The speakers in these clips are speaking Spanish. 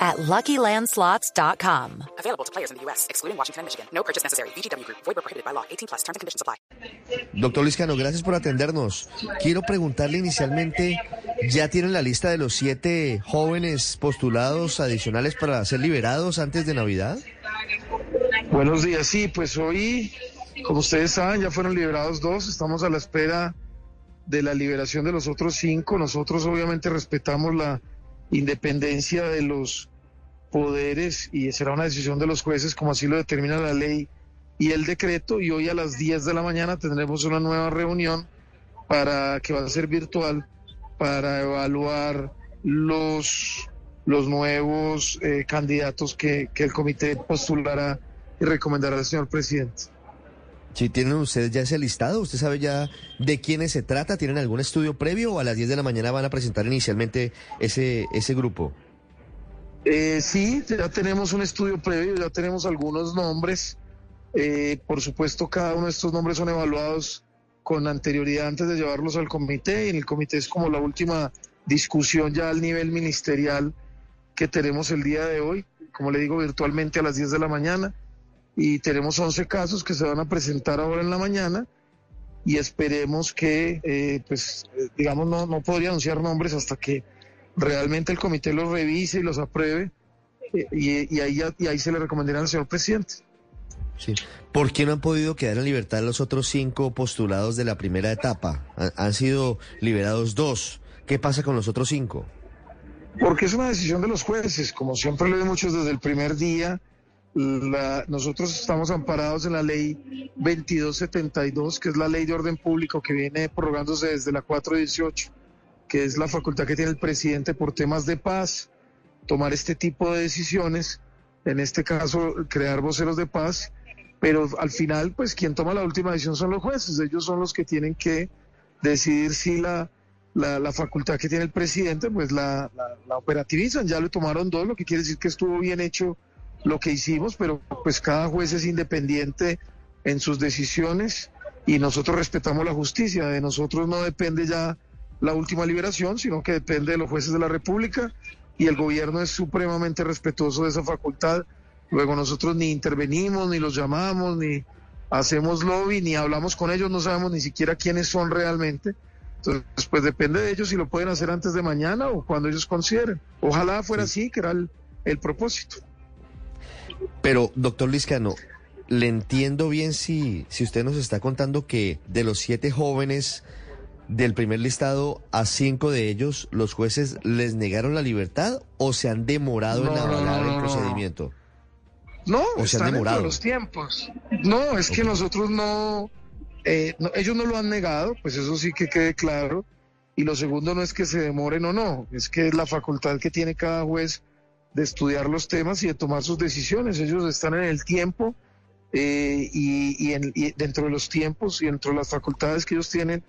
at LuckyLandSlots.com. Available to players in the U.S., excluding Washington and Michigan. No purchase necessary. VGW Group. Void where prohibited by law. 18 plus. Terms and conditions apply. Doctor Liscano, gracias por atendernos. Quiero preguntarle inicialmente, ¿ya tienen la lista de los siete jóvenes postulados adicionales para ser liberados antes de Navidad? Buenos días, sí, pues hoy, como ustedes saben, ya fueron liberados dos, estamos a la espera de la liberación de los otros cinco. Nosotros obviamente respetamos la independencia de los poderes y será una decisión de los jueces como así lo determina la ley y el decreto y hoy a las 10 de la mañana tendremos una nueva reunión para que va a ser virtual para evaluar los los nuevos eh, candidatos que, que el comité postulará y recomendará al señor presidente. Si tienen ustedes ya ese listado, ¿usted sabe ya de quiénes se trata? ¿Tienen algún estudio previo o a las 10 de la mañana van a presentar inicialmente ese, ese grupo? Eh, sí, ya tenemos un estudio previo, ya tenemos algunos nombres. Eh, por supuesto, cada uno de estos nombres son evaluados con anterioridad antes de llevarlos al comité y en el comité es como la última discusión ya al nivel ministerial que tenemos el día de hoy, como le digo, virtualmente a las 10 de la mañana y tenemos 11 casos que se van a presentar ahora en la mañana y esperemos que, eh, pues, eh, digamos, no, no podría anunciar nombres hasta que realmente el comité los revise y los apruebe eh, y, y, ahí, ya- y ahí se le recomendará al señor presidente. Sí. ¿Por qué no han podido quedar en libertad los otros cinco postulados de la primera etapa? Han, han sido liberados dos. ¿Qué pasa con los otros cinco? Porque es una decisión de los jueces, como siempre lo dicho desde el primer día. La- nosotros estamos amparados en la ley 2272, que es la ley de orden público que viene prorrogándose desde la 418, que es la facultad que tiene el presidente por temas de paz, tomar este tipo de decisiones, en este caso crear voceros de paz, pero al final, pues quien toma la última decisión son los jueces, ellos son los que tienen que decidir si la, la, facultad que tiene el presidente, pues la, la, la operativizan, ya le tomaron dos, lo que quiere decir que estuvo bien hecho lo que hicimos, pero pues cada juez es independiente en sus decisiones y nosotros respetamos la justicia, de nosotros no depende ya la última liberación, sino que depende de los jueces de la República y el gobierno es supremamente respetuoso de esa facultad. Luego nosotros ni intervenimos, ni los llamamos, ni hacemos lobby, ni hablamos con ellos, no sabemos ni siquiera quiénes son realmente. Entonces, pues depende de ellos si lo pueden hacer antes de mañana o cuando ellos consideren. Ojalá fuera así, que era el, el propósito. Pero, doctor Liscano, le entiendo bien si, si usted nos está contando que de los siete jóvenes del primer listado, a cinco de ellos los jueces les negaron la libertad o se han demorado en No, avalar no, no, el procedimiento. No, ¿O se han están demorado? los tiempos. No, es que nosotros no, eh, no- ellos no lo han negado, pues eso sí que quede claro. Y lo segundo no es que se demoren o no, es que es la facultad que tiene cada juez de estudiar los temas y de tomar sus decisiones. Ellos están en el tiempo eh, y, y en- y dentro de los tiempos y dentro de las facultades que ellos tienen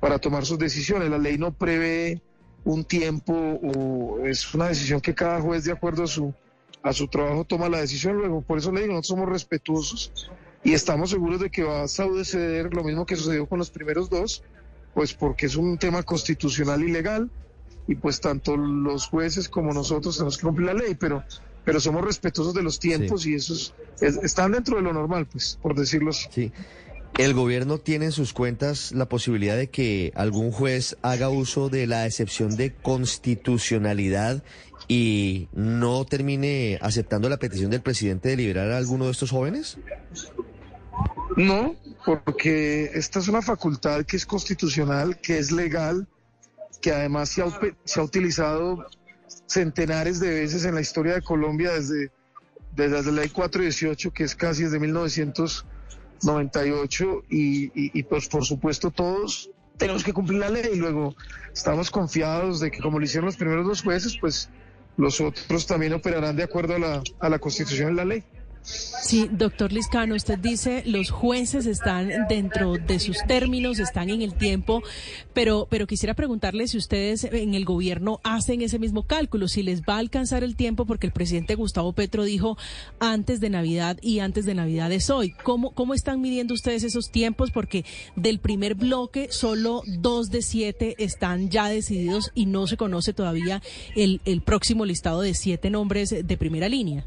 para tomar sus decisiones. La ley no prevé un tiempo o es una decisión que cada juez de acuerdo a su a su trabajo toma la decisión luego. Por eso le digo, nosotros somos respetuosos y estamos seguros de que va a suceder lo mismo que sucedió con los primeros dos, pues porque es un tema constitucional y legal y pues tanto los jueces como nosotros tenemos que cumplir la ley, pero pero somos respetuosos de los tiempos y esos están dentro de lo normal, pues, por decirlo así. Sí. ¿El gobierno tiene en sus cuentas la posibilidad de que algún juez haga uso de la excepción de constitucionalidad y no termine aceptando la petición del presidente de liberar a alguno de estos jóvenes? No, porque esta es una facultad que es constitucional, que es legal, que además se ha, utilizado centenares de veces en la historia de Colombia desde, desde la ley 418, que es casi desde 1998, y, y, y pues por supuesto todos tenemos que cumplir la ley y luego estamos confiados de que como lo hicieron los primeros dos jueces, pues los otros también operarán de acuerdo a la, a la constitución y la ley. Sí, doctor Liscano, usted dice los jueces están dentro de sus términos, están en el tiempo, pero, pero quisiera preguntarle si ustedes en el gobierno hacen ese mismo cálculo, si les va a alcanzar el tiempo, porque el presidente Gustavo Petro dijo antes de Navidad y antes de Navidad es hoy. ¿Cómo, cómo están midiendo ustedes esos tiempos? Porque del primer bloque solo dos de siete están ya decididos y no se conoce todavía el, el próximo listado de siete nombres de primera línea.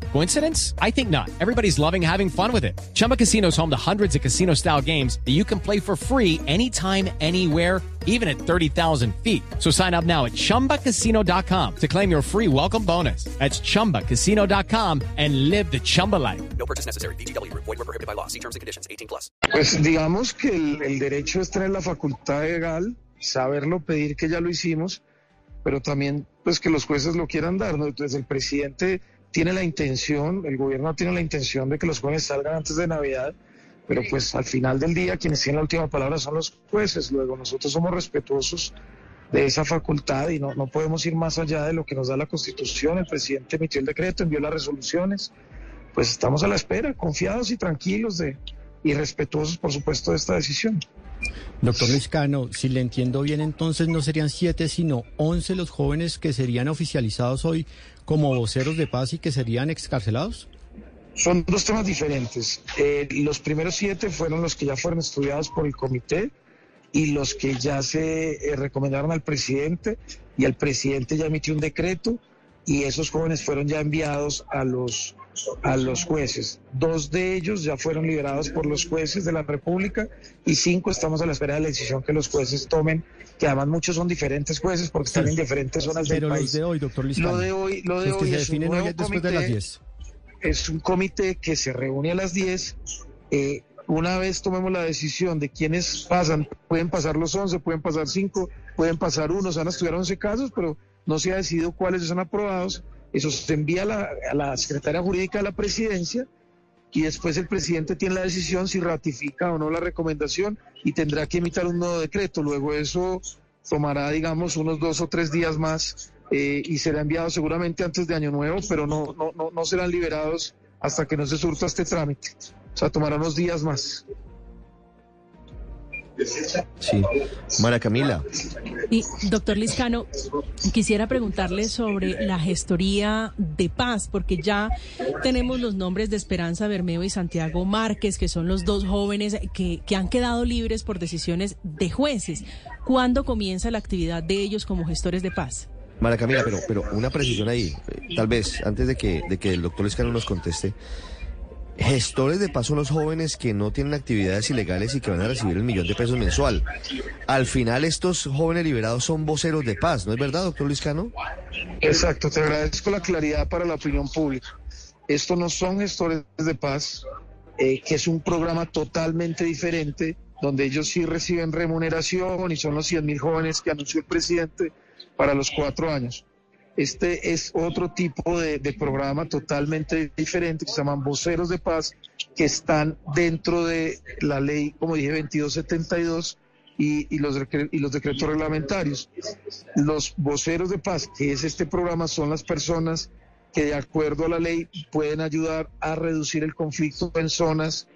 Coincidence? I think not. Everybody's loving having fun with it. Chumba Casino is home to hundreds of casino style games that you can play for free anytime, anywhere, even at 30,000 feet. So sign up now at chumbacasino.com to claim your free welcome bonus. That's chumbacasino.com and live the Chumba life. No purchase necessary. VGW Group. Void were prohibited by law. See terms and conditions. 18 plus. Pues digamos que el, el derecho es tener la facultad legal, saberlo pedir que ya lo hicimos, pero también pues que los jueces lo quieran dar. ¿no? Entonces el presidente tiene la intención, el gobierno tiene la intención de que los jóvenes salgan antes de Navidad, pero pues al final del día quienes tienen la última palabra son los jueces. Luego nosotros somos respetuosos de esa facultad y no, no podemos ir más allá de lo que nos da la Constitución. El presidente emitió el decreto, envió las resoluciones. Pues estamos a la espera, confiados y tranquilos de, y respetuosos, por supuesto, de esta decisión. Doctor Liscano, si le entiendo bien, entonces no serían siete, sino once los jóvenes que serían oficializados hoy como voceros de paz y que serían excarcelados. Son dos temas diferentes. Eh, los primeros siete fueron los que ya fueron estudiados por el comité y los que ya se eh, recomendaron al presidente y el presidente ya emitió un decreto y esos jóvenes fueron ya enviados a los a los jueces. Dos de ellos ya fueron liberados por los jueces de la República y cinco estamos a la espera de la decisión que los jueces tomen, que además muchos son diferentes jueces porque están en diferentes zonas del Pero país. los de hoy, doctor Liscano. Lo de hoy, lo de hoy se es un nuevo después de las comité. 10. es un comité que se reúne a las 10. eh, una vez tomemos la decisión de quiénes pasan, pueden pasar los 11, pueden pasar 5, pueden pasar uno, se van a estudiar 11 casos, pero no se ha decidido cuáles son aprobados. Eso se envía a la, a la secretaria jurídica de la presidencia y después el presidente tiene la decisión si ratifica o no la recomendación y tendrá que emitir un nuevo decreto. Luego eso tomará, digamos, unos dos o tres días más eh, y será enviado seguramente antes de Año Nuevo, pero no, no, no, no serán liberados hasta que no se surta este trámite. O sea, tomará unos días más. Sí. Mara Camila, Y, doctor Liscano, quisiera preguntarle sobre la gestoría de paz, porque ya tenemos los nombres de Esperanza Bermeo y Santiago Márquez, que son los dos jóvenes que, que han quedado libres por decisiones de jueces. ¿Cuándo comienza la actividad de ellos como gestores de paz? Mara Camila, pero, pero una precisión ahí, eh, tal vez, antes de que, de que el doctor Lescano nos conteste. Gestores de paz son los jóvenes que no tienen actividades ilegales y que van a recibir el millón de pesos mensual. Al final, estos jóvenes liberados son voceros de paz, ¿no es verdad, doctor Liscano? Exacto, te agradezco la claridad para la opinión pública. Estos no son gestores de paz, eh, que es un programa totalmente diferente, donde ellos sí reciben remuneración y son los 100 mil jóvenes que anunció el presidente para los cuatro años. Este es otro tipo de, programa totalmente diferente que se llaman voceros de paz, que están dentro de la ley, como dije, 2272 y, y los, y los decretos reglamentarios. Los voceros de paz, que es este programa, son las personas que de acuerdo a la ley pueden ayudar a reducir el conflicto en zonas,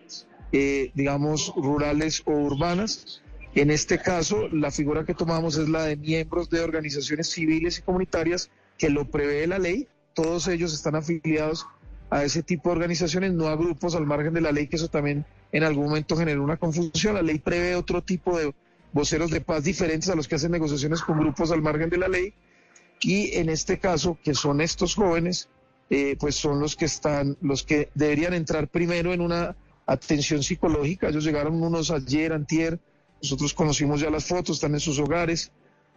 eh, digamos, rurales o urbanas. En este caso, la figura que tomamos es la de miembros de organizaciones civiles y comunitarias que lo prevé la ley. Todos ellos están afiliados a ese tipo de organizaciones, no a grupos al margen de la ley, que eso también en algún momento generó una confusión. La ley prevé otro tipo de voceros de paz diferentes a los que hacen negociaciones con grupos al margen de la ley. Y en este caso, que son estos jóvenes, eh, pues son los que están, los que deberían entrar primero en una atención psicológica. Ellos llegaron unos ayer, antier, nosotros conocimos ya las fotos, están en sus hogares,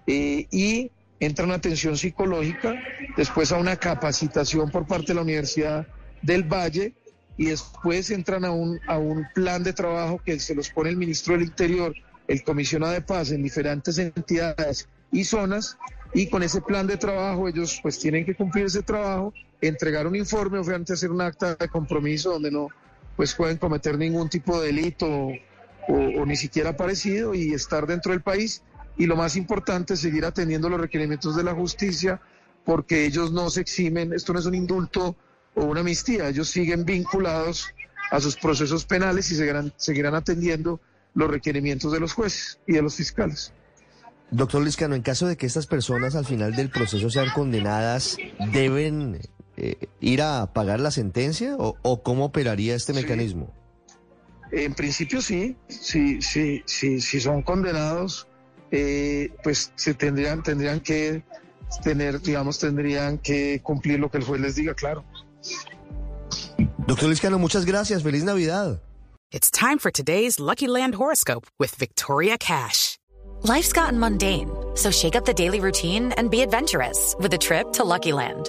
eh, y entran a atención psicológica, después a una capacitación por parte de la Universidad del Valle, y después entran a un, a un plan de trabajo que se los pone el ministro del Interior, el comisionado de paz en diferentes entidades y zonas, y con ese plan de trabajo ellos pues tienen que cumplir ese trabajo, entregar un informe, obviamente hacer un acta de compromiso donde no pues pueden cometer ningún tipo de delito o ni siquiera parecido y estar dentro del país. Y lo más importante, seguir atendiendo los requerimientos de la justicia, porque ellos no se eximen, esto no es un indulto o una amnistía, ellos siguen vinculados a sus procesos penales y seguirán, seguirán atendiendo los requerimientos de los jueces y de los fiscales. Doctor Liscano, en caso de que estas personas al final del proceso sean condenadas, ¿deben eh, ir a pagar la sentencia o, o cómo operaría este Sí. mecanismo? En principio sí, sí, sí, sí, si son condenados, eh, pues se tendrían, tendrían que tener, digamos, tendrían que cumplir lo que el juez les diga, claro. Doctor Liscano, muchas gracias. Feliz Navidad. It's time for today's Lucky Land horoscope with Victoria Cash. Life's gotten mundane, so shake up the daily routine and be adventurous with a trip to Lucky Land.